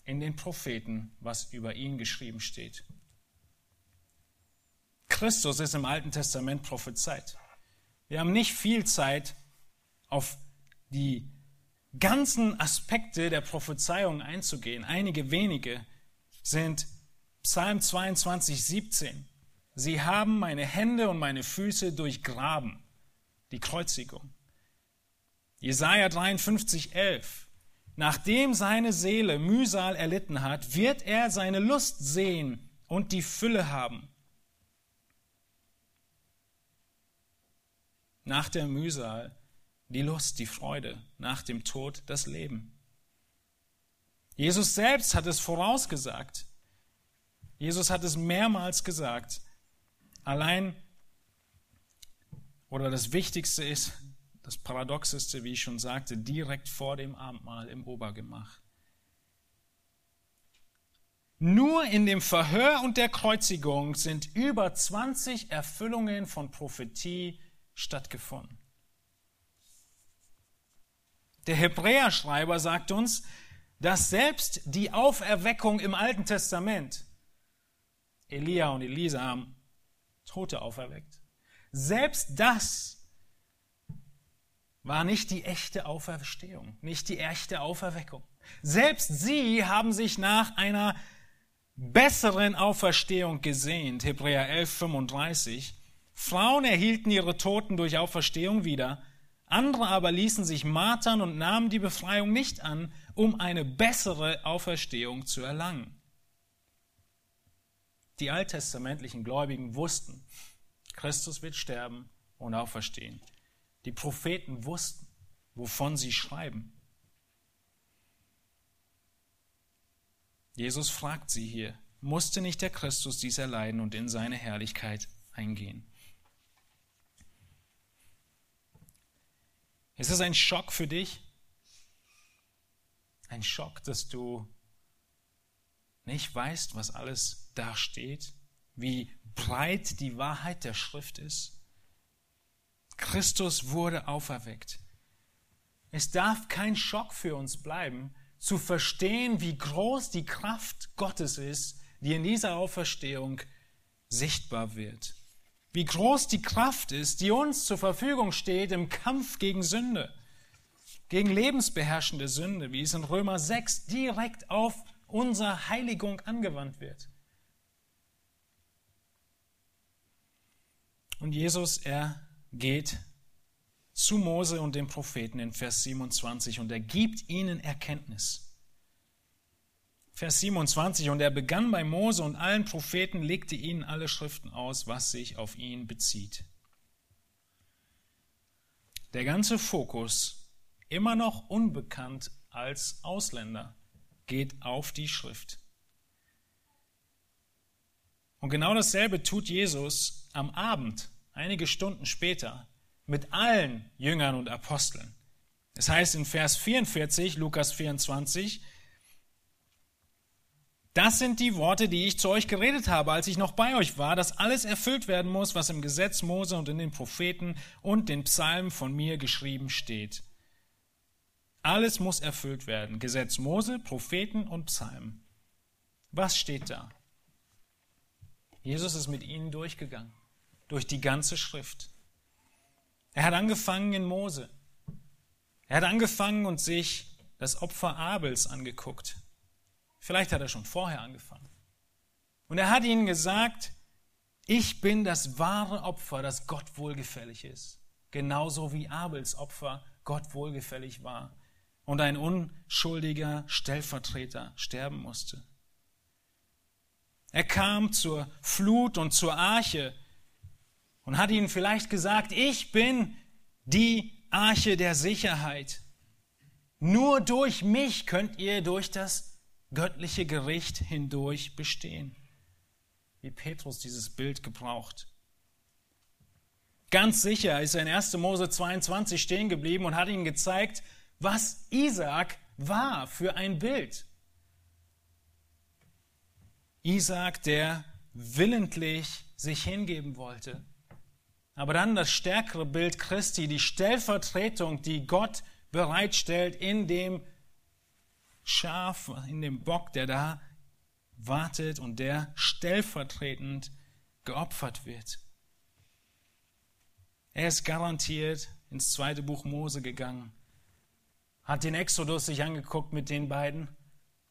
A: in den Propheten, was über ihn geschrieben steht. Christus ist im Alten Testament prophezeit. Wir haben nicht viel Zeit, auf die ganzen Aspekte der Prophezeiung einzugehen. Einige wenige sind Psalm 22, 17. Sie haben meine Hände und meine Füße durchgraben, die Kreuzigung. Jesaja 53, 11. Nachdem seine Seele Mühsal erlitten hat, wird er seine Lust sehen und die Fülle haben. Nach der Mühsal die Lust, die Freude, nach dem Tod das Leben. Jesus selbst hat es vorausgesagt. Jesus hat es mehrmals gesagt. Allein, oder das Wichtigste ist, das Paradoxeste, wie ich schon sagte, direkt vor dem Abendmahl im Obergemach. Nur in dem Verhör und der Kreuzigung sind über 20 Erfüllungen von Prophetie stattgefunden. Der Hebräerschreiber sagt uns, dass selbst die Auferweckung im Alten Testament, Elia und Elisa haben Tote auferweckt, selbst das war nicht die echte Auferstehung, nicht die echte Auferweckung. Selbst sie haben sich nach einer besseren Auferstehung gesehnt, Hebräer 11, 35. Frauen erhielten ihre Toten durch Auferstehung wieder, andere aber ließen sich martern und nahmen die Befreiung nicht an, um eine bessere Auferstehung zu erlangen. Die alttestamentlichen Gläubigen wussten, Christus wird sterben und auferstehen. Die Propheten wussten, wovon sie schreiben. Jesus fragt sie hier, musste nicht der Christus dies erleiden und in seine Herrlichkeit eingehen? Ist es ein Schock für dich? Ein Schock, dass du nicht weißt, was alles da steht, wie breit die Wahrheit der Schrift ist? Christus wurde auferweckt. Es darf kein Schock für uns bleiben, zu verstehen, wie groß die Kraft Gottes ist, die in dieser Auferstehung sichtbar wird wie groß die Kraft ist, die uns zur Verfügung steht im Kampf gegen Sünde, gegen lebensbeherrschende Sünde, wie es in Römer 6 direkt auf unsere Heiligung angewandt wird. Und Jesus, er geht zu Mose und den Propheten in Vers 27 und er gibt ihnen Erkenntnis. Vers 27, und er begann bei Mose und allen Propheten, legte ihnen alle Schriften aus, was sich auf ihn bezieht. Der ganze Fokus, immer noch unbekannt als Ausländer, geht auf die Schrift. Und genau dasselbe tut Jesus am Abend, einige Stunden später, mit allen Jüngern und Aposteln. Es heißt in Vers 44, Lukas 24, das sind die Worte, die ich zu euch geredet habe, als ich noch bei euch war, dass alles erfüllt werden muss, was im Gesetz Mose und in den Propheten und den Psalmen von mir geschrieben steht. Alles muss erfüllt werden. Gesetz Mose, Propheten und Psalmen. Was steht da? Jesus ist mit ihnen durchgegangen, durch die ganze Schrift. Er hat angefangen in Mose. Er hat angefangen und sich das Opfer Abels angeguckt. Vielleicht hat er schon vorher angefangen. Und er hat ihnen gesagt, ich bin das wahre Opfer, das Gott wohlgefällig ist. Genauso wie Abels Opfer Gott wohlgefällig war und ein unschuldiger Stellvertreter sterben musste. Er kam zur Flut und zur Arche und hat ihnen vielleicht gesagt, ich bin die Arche der Sicherheit. Nur durch mich könnt ihr durch das göttliche Gericht hindurch bestehen. Wie Petrus dieses Bild gebraucht. Ganz sicher ist er in 1. Mose 22 stehen geblieben und hat ihnen gezeigt, was Isaak war für ein Bild. Isaak, der willentlich sich hingeben wollte. Aber dann das stärkere Bild Christi, die Stellvertretung, die Gott bereitstellt in dem Schaf, in dem Bock, der da wartet und der stellvertretend geopfert wird. Er ist garantiert ins zweite Buch Mose gegangen, hat den Exodus sich angeguckt mit den beiden,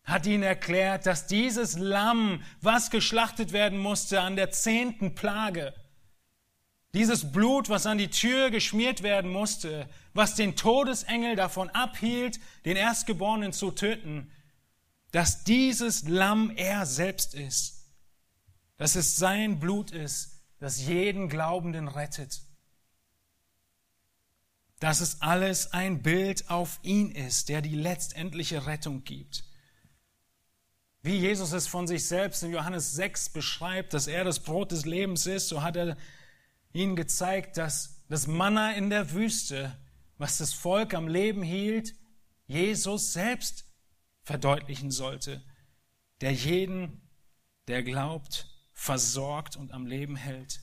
A: hat ihnen erklärt, dass dieses Lamm, was geschlachtet werden musste an der zehnten Plage, dieses Blut, was an die Tür geschmiert werden musste, was den Todesengel davon abhielt, den Erstgeborenen zu töten, dass dieses Lamm er selbst ist, dass es sein Blut ist, das jeden Glaubenden rettet, dass es alles ein Bild auf ihn ist, der die letztendliche Rettung gibt. Wie Jesus es von sich selbst in Johannes 6 beschreibt, dass er das Brot des Lebens ist, so hat er ihnen gezeigt, dass das Manna in der Wüste, was das Volk am Leben hielt, Jesus selbst verdeutlichen sollte, der jeden, der glaubt, versorgt und am Leben hält,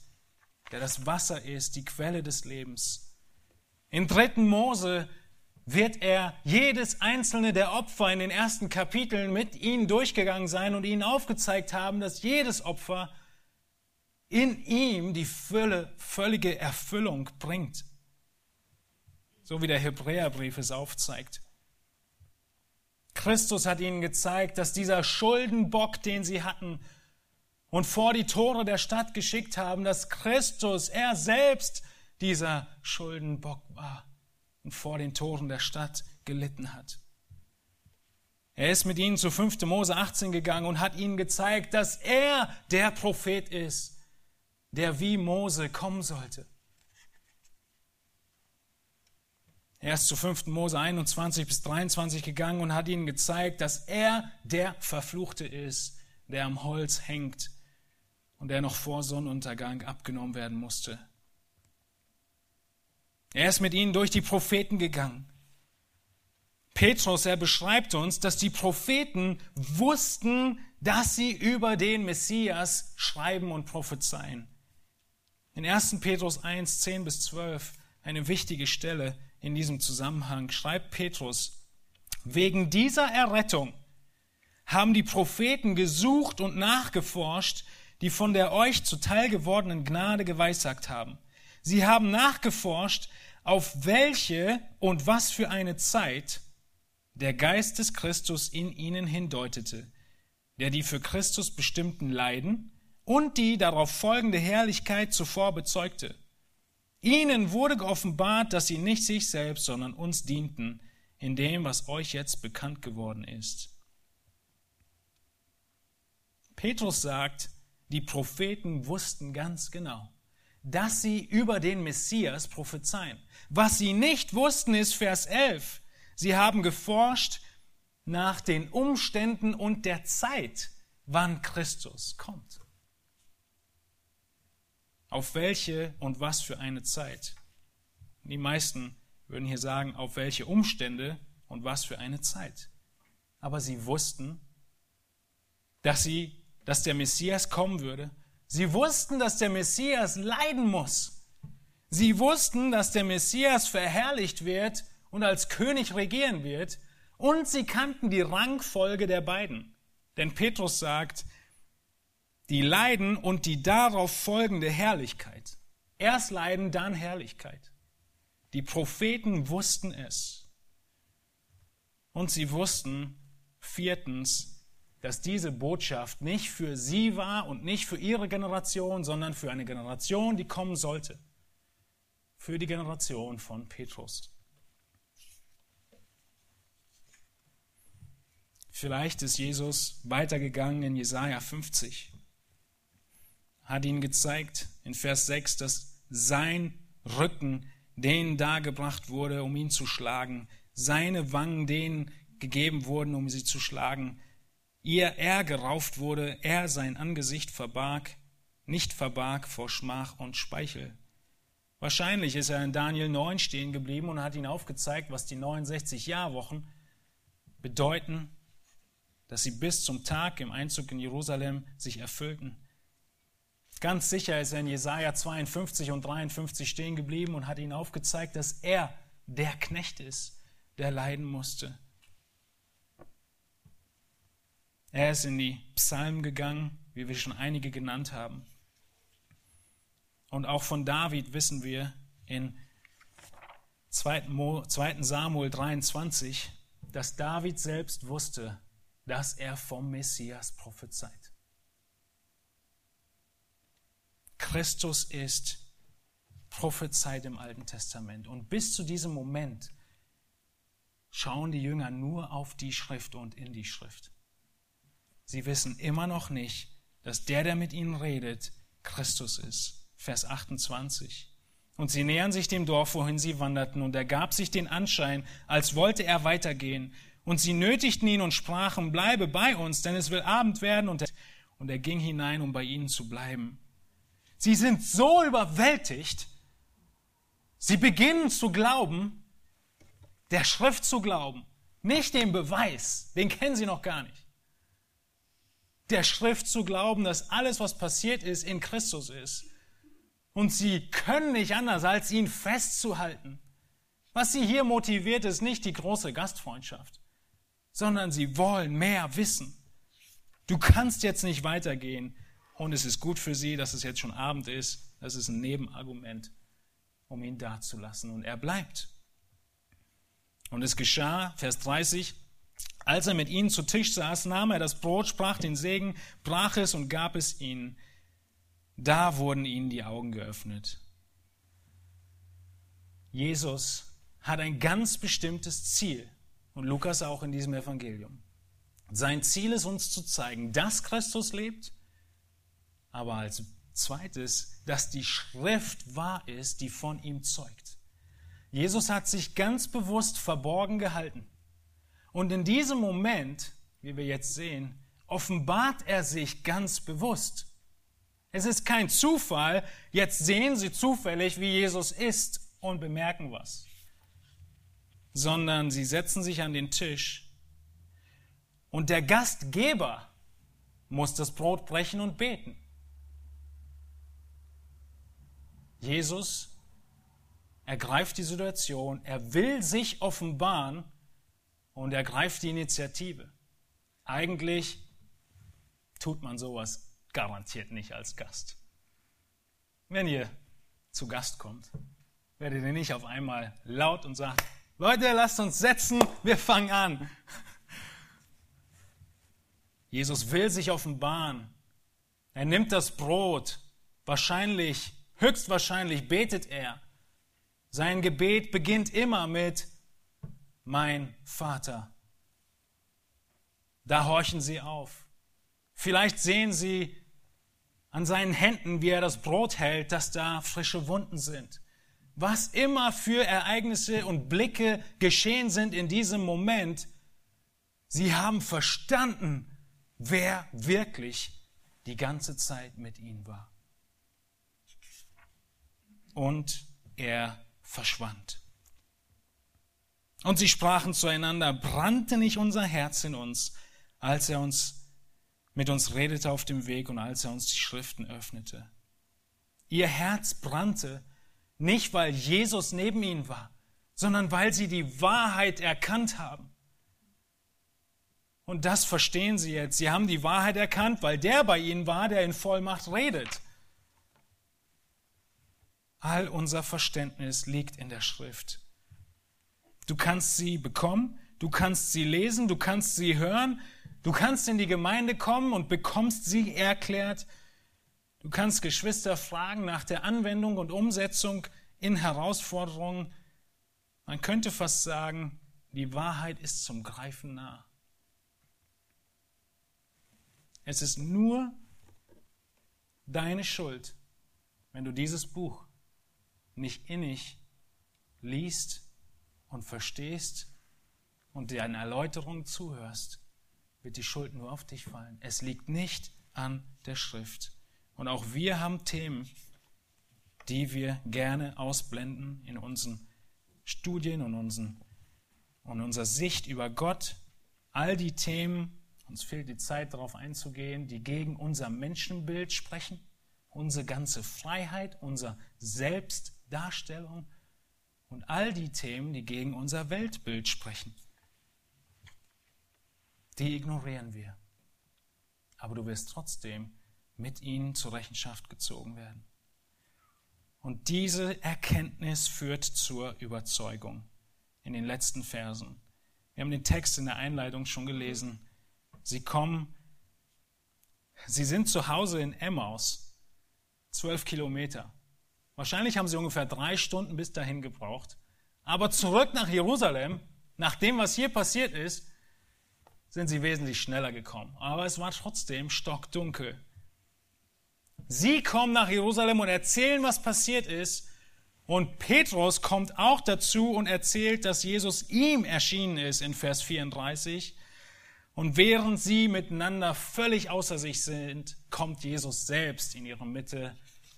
A: der das Wasser ist, die Quelle des Lebens. In 3. Mose wird er jedes einzelne der Opfer in den ersten Kapiteln mit ihnen durchgegangen sein und ihnen aufgezeigt haben, dass jedes Opfer in ihm die Fülle, völlige Erfüllung bringt. So wie der Hebräerbrief es aufzeigt. Christus hat ihnen gezeigt, dass dieser Schuldenbock, den sie hatten und vor die Tore der Stadt geschickt haben, dass Christus, er selbst, dieser Schuldenbock war und vor den Toren der Stadt gelitten hat. Er ist mit ihnen zu 5. Mose 18 gegangen und hat ihnen gezeigt, dass er der Prophet ist, der wie Mose kommen sollte. Er ist zu 5. Mose 21 bis 23 gegangen und hat ihnen gezeigt, dass er der Verfluchte ist, der am Holz hängt und der noch vor Sonnenuntergang abgenommen werden musste. Er ist mit ihnen durch die Propheten gegangen. Petrus, er beschreibt uns, dass die Propheten wussten, dass sie über den Messias schreiben und prophezeien. In 1. Petrus 1, 10 bis 12, eine wichtige Stelle, in diesem Zusammenhang schreibt Petrus, wegen dieser Errettung haben die Propheten gesucht und nachgeforscht, die von der euch zuteil gewordenen Gnade geweissagt haben. Sie haben nachgeforscht, auf welche und was für eine Zeit der Geist des Christus in ihnen hindeutete, der die für Christus bestimmten Leiden und die darauf folgende Herrlichkeit zuvor bezeugte. Ihnen wurde geoffenbart, dass sie nicht sich selbst, sondern uns dienten, in dem, was euch jetzt bekannt geworden ist. Petrus sagt, die Propheten wussten ganz genau, dass sie über den Messias prophezeien. Was sie nicht wussten, ist Vers 11. Sie haben geforscht nach den Umständen und der Zeit, wann Christus kommt. Auf welche und was für eine Zeit? Die meisten würden hier sagen, auf welche Umstände und was für eine Zeit. Aber sie wussten, dass sie, dass der Messias kommen würde. Sie wussten, dass der Messias leiden muss. Sie wussten, dass der Messias verherrlicht wird und als König regieren wird. Und sie kannten die Rangfolge der beiden. Denn Petrus sagt, die Leiden und die darauf folgende Herrlichkeit. Erst Leiden, dann Herrlichkeit. Die Propheten wussten es. Und sie wussten viertens, dass diese Botschaft nicht für sie war und nicht für ihre Generation, sondern für eine Generation, die kommen sollte. Für die Generation von Petrus. Vielleicht ist Jesus weitergegangen in Jesaja 50 hat ihnen gezeigt in Vers 6, dass sein Rücken denen dargebracht wurde, um ihn zu schlagen, seine Wangen denen gegeben wurden, um sie zu schlagen. ihr er gerauft wurde, er sein Angesicht verbarg, nicht verbarg vor Schmach und Speichel. Wahrscheinlich ist er in Daniel 9 stehen geblieben und hat ihn aufgezeigt, was die 69 Jahrwochen bedeuten, dass sie bis zum Tag im Einzug in Jerusalem sich erfüllten. Ganz sicher ist er in Jesaja 52 und 53 stehen geblieben und hat ihnen aufgezeigt, dass er der Knecht ist, der leiden musste. Er ist in die Psalmen gegangen, wie wir schon einige genannt haben. Und auch von David wissen wir in 2. Samuel 23, dass David selbst wusste, dass er vom Messias prophezeit. Christus ist prophezeit im Alten Testament. Und bis zu diesem Moment schauen die Jünger nur auf die Schrift und in die Schrift. Sie wissen immer noch nicht, dass der, der mit ihnen redet, Christus ist. Vers 28. Und sie nähern sich dem Dorf, wohin sie wanderten, und er gab sich den Anschein, als wollte er weitergehen. Und sie nötigten ihn und sprachen, bleibe bei uns, denn es will Abend werden. Und er, und er ging hinein, um bei ihnen zu bleiben. Sie sind so überwältigt, sie beginnen zu glauben, der Schrift zu glauben, nicht dem Beweis, den kennen sie noch gar nicht. Der Schrift zu glauben, dass alles, was passiert ist, in Christus ist. Und sie können nicht anders, als ihn festzuhalten. Was sie hier motiviert, ist nicht die große Gastfreundschaft, sondern sie wollen mehr wissen. Du kannst jetzt nicht weitergehen, und es ist gut für sie, dass es jetzt schon Abend ist. Das ist ein Nebenargument, um ihn dazulassen. Und er bleibt. Und es geschah, Vers 30, als er mit ihnen zu Tisch saß, nahm er das Brot, sprach den Segen, brach es und gab es ihnen. Da wurden ihnen die Augen geöffnet. Jesus hat ein ganz bestimmtes Ziel. Und Lukas auch in diesem Evangelium. Sein Ziel ist uns zu zeigen, dass Christus lebt aber als zweites, dass die Schrift wahr ist, die von ihm zeugt. Jesus hat sich ganz bewusst verborgen gehalten. Und in diesem Moment, wie wir jetzt sehen, offenbart er sich ganz bewusst. Es ist kein Zufall, jetzt sehen sie zufällig, wie Jesus ist und bemerken was, sondern sie setzen sich an den Tisch und der Gastgeber muss das Brot brechen und beten. Jesus ergreift die Situation, er will sich offenbaren und ergreift die Initiative. Eigentlich tut man sowas garantiert nicht als Gast. Wenn ihr zu Gast kommt, werdet ihr nicht auf einmal laut und sagt, Leute, lasst uns setzen, wir fangen an. Jesus will sich offenbaren. Er nimmt das Brot, wahrscheinlich Höchstwahrscheinlich betet er. Sein Gebet beginnt immer mit mein Vater. Da horchen sie auf. Vielleicht sehen sie an seinen Händen, wie er das Brot hält, dass da frische Wunden sind. Was immer für Ereignisse und Blicke geschehen sind in diesem Moment, sie haben verstanden, wer wirklich die ganze Zeit mit ihnen war und er verschwand. Und sie sprachen zueinander, brannte nicht unser Herz in uns, als er uns mit uns redete auf dem Weg und als er uns die Schriften öffnete. Ihr Herz brannte nicht, weil Jesus neben ihnen war, sondern weil sie die Wahrheit erkannt haben. Und das verstehen sie jetzt. Sie haben die Wahrheit erkannt, weil der bei ihnen war, der in Vollmacht redet. All unser Verständnis liegt in der Schrift. Du kannst sie bekommen, du kannst sie lesen, du kannst sie hören, du kannst in die Gemeinde kommen und bekommst sie erklärt. Du kannst Geschwister fragen nach der Anwendung und Umsetzung in Herausforderungen. Man könnte fast sagen, die Wahrheit ist zum Greifen nah. Es ist nur deine Schuld, wenn du dieses Buch nicht innig liest und verstehst und dir eine Erläuterung zuhörst, wird die Schuld nur auf dich fallen. Es liegt nicht an der Schrift. Und auch wir haben Themen, die wir gerne ausblenden in unseren Studien und, unseren, und unserer Sicht über Gott. All die Themen, uns fehlt die Zeit darauf einzugehen, die gegen unser Menschenbild sprechen, unsere ganze Freiheit, unsere Selbstdarstellung und all die Themen, die gegen unser Weltbild sprechen. Die ignorieren wir. Aber du wirst trotzdem mit ihnen zur Rechenschaft gezogen werden. Und diese Erkenntnis führt zur Überzeugung in den letzten Versen. Wir haben den Text in der Einleitung schon gelesen. Sie kommen, sie sind zu Hause in Emmaus, zwölf Kilometer. Wahrscheinlich haben sie ungefähr drei Stunden bis dahin gebraucht. Aber zurück nach Jerusalem, nach dem, was hier passiert ist, sind sie wesentlich schneller gekommen. Aber es war trotzdem stockdunkel. Sie kommen nach Jerusalem und erzählen, was passiert ist. Und Petrus kommt auch dazu und erzählt, dass Jesus ihm erschienen ist in Vers 34. Und während sie miteinander völlig außer sich sind, kommt Jesus selbst in ihre Mitte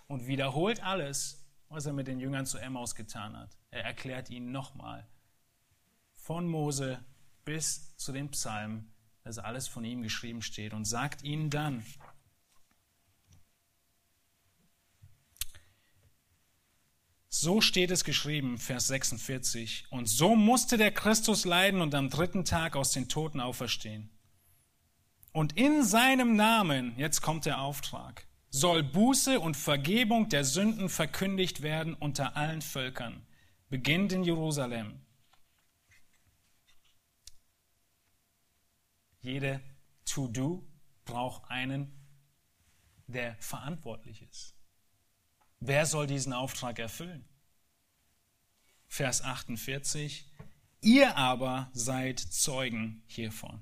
A: und wiederholt alles, was er mit den Jüngern zu Emmaus getan hat. Er erklärt ihnen nochmal von Mose bis zu den Psalmen, dass alles von ihm geschrieben steht und sagt ihnen dann, So steht es geschrieben, Vers 46. Und so musste der Christus leiden und am dritten Tag aus den Toten auferstehen. Und in seinem Namen, jetzt kommt der Auftrag, soll Buße und Vergebung der Sünden verkündigt werden unter allen Völkern, beginnt in Jerusalem. Jede To-Do braucht einen, der verantwortlich ist. Wer soll diesen Auftrag erfüllen? Vers 48. Ihr aber seid Zeugen hiervon.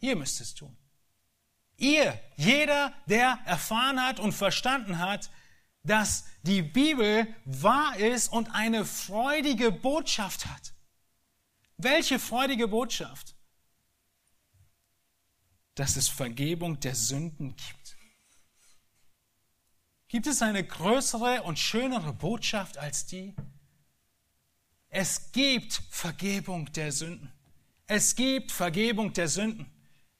A: Ihr müsst es tun. Ihr, jeder, der erfahren hat und verstanden hat, dass die Bibel wahr ist und eine freudige Botschaft hat. Welche freudige Botschaft? Dass es Vergebung der Sünden gibt. Gibt es eine größere und schönere Botschaft als die? Es gibt Vergebung der Sünden. Es gibt Vergebung der Sünden.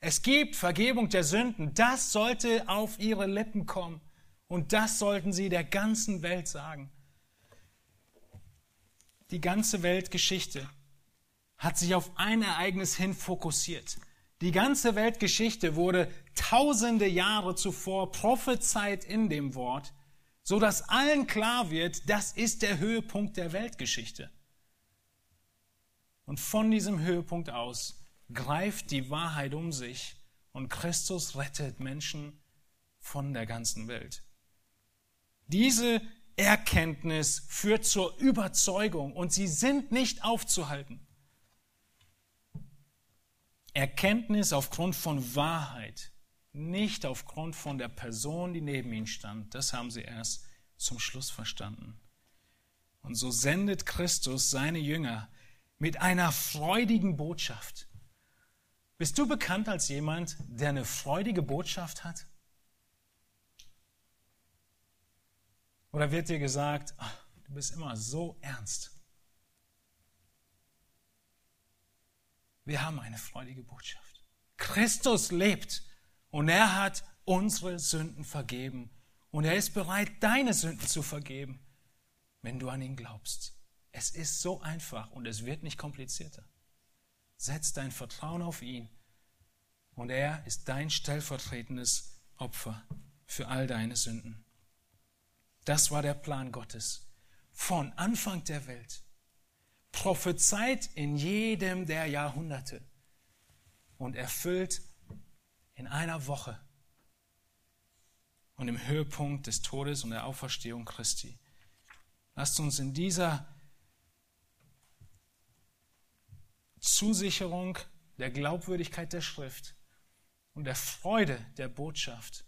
A: Es gibt Vergebung der Sünden. Das sollte auf ihre Lippen kommen. Und das sollten sie der ganzen Welt sagen. Die ganze Weltgeschichte hat sich auf ein Ereignis hin fokussiert. Die ganze Weltgeschichte wurde tausende Jahre zuvor prophezeit in dem Wort, so dass allen klar wird, das ist der Höhepunkt der Weltgeschichte. Und von diesem Höhepunkt aus greift die Wahrheit um sich und Christus rettet Menschen von der ganzen Welt. Diese Erkenntnis führt zur Überzeugung und sie sind nicht aufzuhalten. Erkenntnis aufgrund von Wahrheit, nicht aufgrund von der Person, die neben ihnen stand. Das haben sie erst zum Schluss verstanden. Und so sendet Christus seine Jünger mit einer freudigen Botschaft. Bist du bekannt als jemand, der eine freudige Botschaft hat? Oder wird dir gesagt, ach, du bist immer so ernst? Wir haben eine freudige Botschaft. Christus lebt und er hat unsere Sünden vergeben und er ist bereit, deine Sünden zu vergeben, wenn du an ihn glaubst. Es ist so einfach und es wird nicht komplizierter. Setz dein Vertrauen auf ihn und er ist dein stellvertretendes Opfer für all deine Sünden. Das war der Plan Gottes von Anfang der Welt. Prophezeit in jedem der Jahrhunderte und erfüllt in einer Woche und im Höhepunkt des Todes und der Auferstehung Christi. Lasst uns in dieser Zusicherung der Glaubwürdigkeit der Schrift und der Freude der Botschaft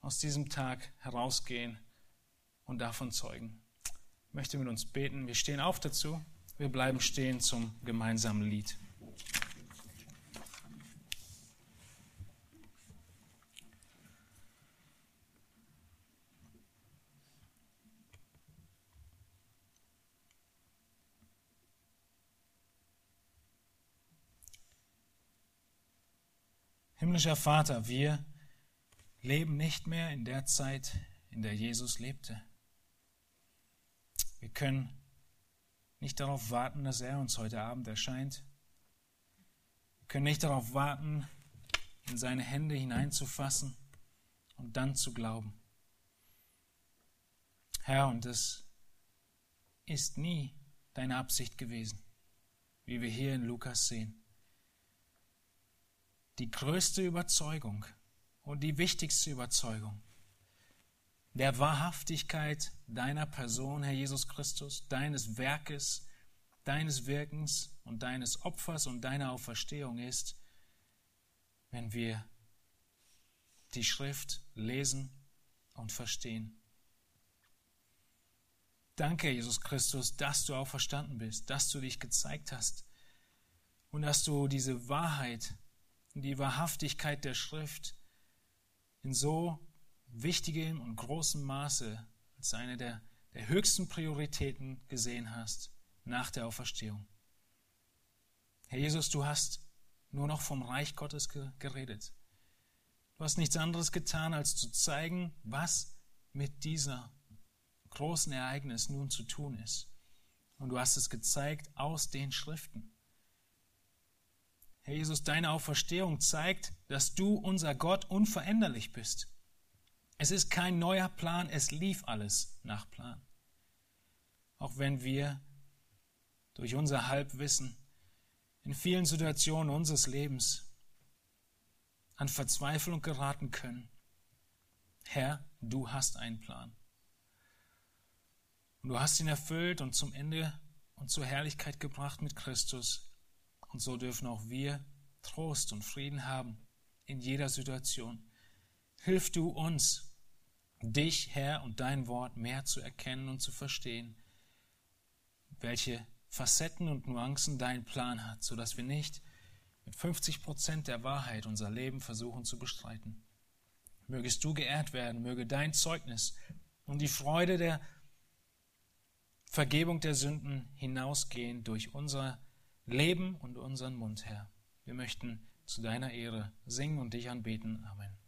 A: aus diesem Tag herausgehen und davon zeugen. Ich möchte mit uns beten. Wir stehen auf dazu. Wir bleiben stehen zum gemeinsamen Lied. Himmlischer Vater, wir leben nicht mehr in der Zeit, in der Jesus lebte. Wir können nicht darauf warten, dass er uns heute Abend erscheint. Wir können nicht darauf warten, in seine Hände hineinzufassen und dann zu glauben. Herr, und es ist nie deine Absicht gewesen, wie wir hier in Lukas sehen. Die größte Überzeugung und die wichtigste Überzeugung der Wahrhaftigkeit deiner Person, Herr Jesus Christus, deines Werkes, deines Wirkens und deines Opfers und deiner Auferstehung ist, wenn wir die Schrift lesen und verstehen. Danke, Jesus Christus, dass du auferstanden bist, dass du dich gezeigt hast und dass du diese Wahrheit, die Wahrhaftigkeit der Schrift in so wichtigem und großem Maße als eine der, der höchsten Prioritäten gesehen hast nach der Auferstehung. Herr Jesus, du hast nur noch vom Reich Gottes geredet. Du hast nichts anderes getan, als zu zeigen, was mit dieser großen Ereignis nun zu tun ist. Und du hast es gezeigt aus den Schriften. Herr Jesus, deine Auferstehung zeigt, dass du unser Gott unveränderlich bist. Es ist kein neuer Plan, es lief alles nach Plan. Auch wenn wir durch unser Halbwissen in vielen Situationen unseres Lebens an Verzweiflung geraten können. Herr, du hast einen Plan. Und du hast ihn erfüllt und zum Ende und zur Herrlichkeit gebracht mit Christus. Und so dürfen auch wir Trost und Frieden haben in jeder Situation. Hilf du uns, dich, Herr, und dein Wort mehr zu erkennen und zu verstehen, welche Facetten und Nuancen dein Plan hat, sodass wir nicht mit 50 Prozent der Wahrheit unser Leben versuchen zu bestreiten. Mögest du geehrt werden, möge dein Zeugnis und die Freude der Vergebung der Sünden hinausgehen durch unser Leben und unseren Mund, Herr. Wir möchten zu deiner Ehre singen und dich anbeten. Amen.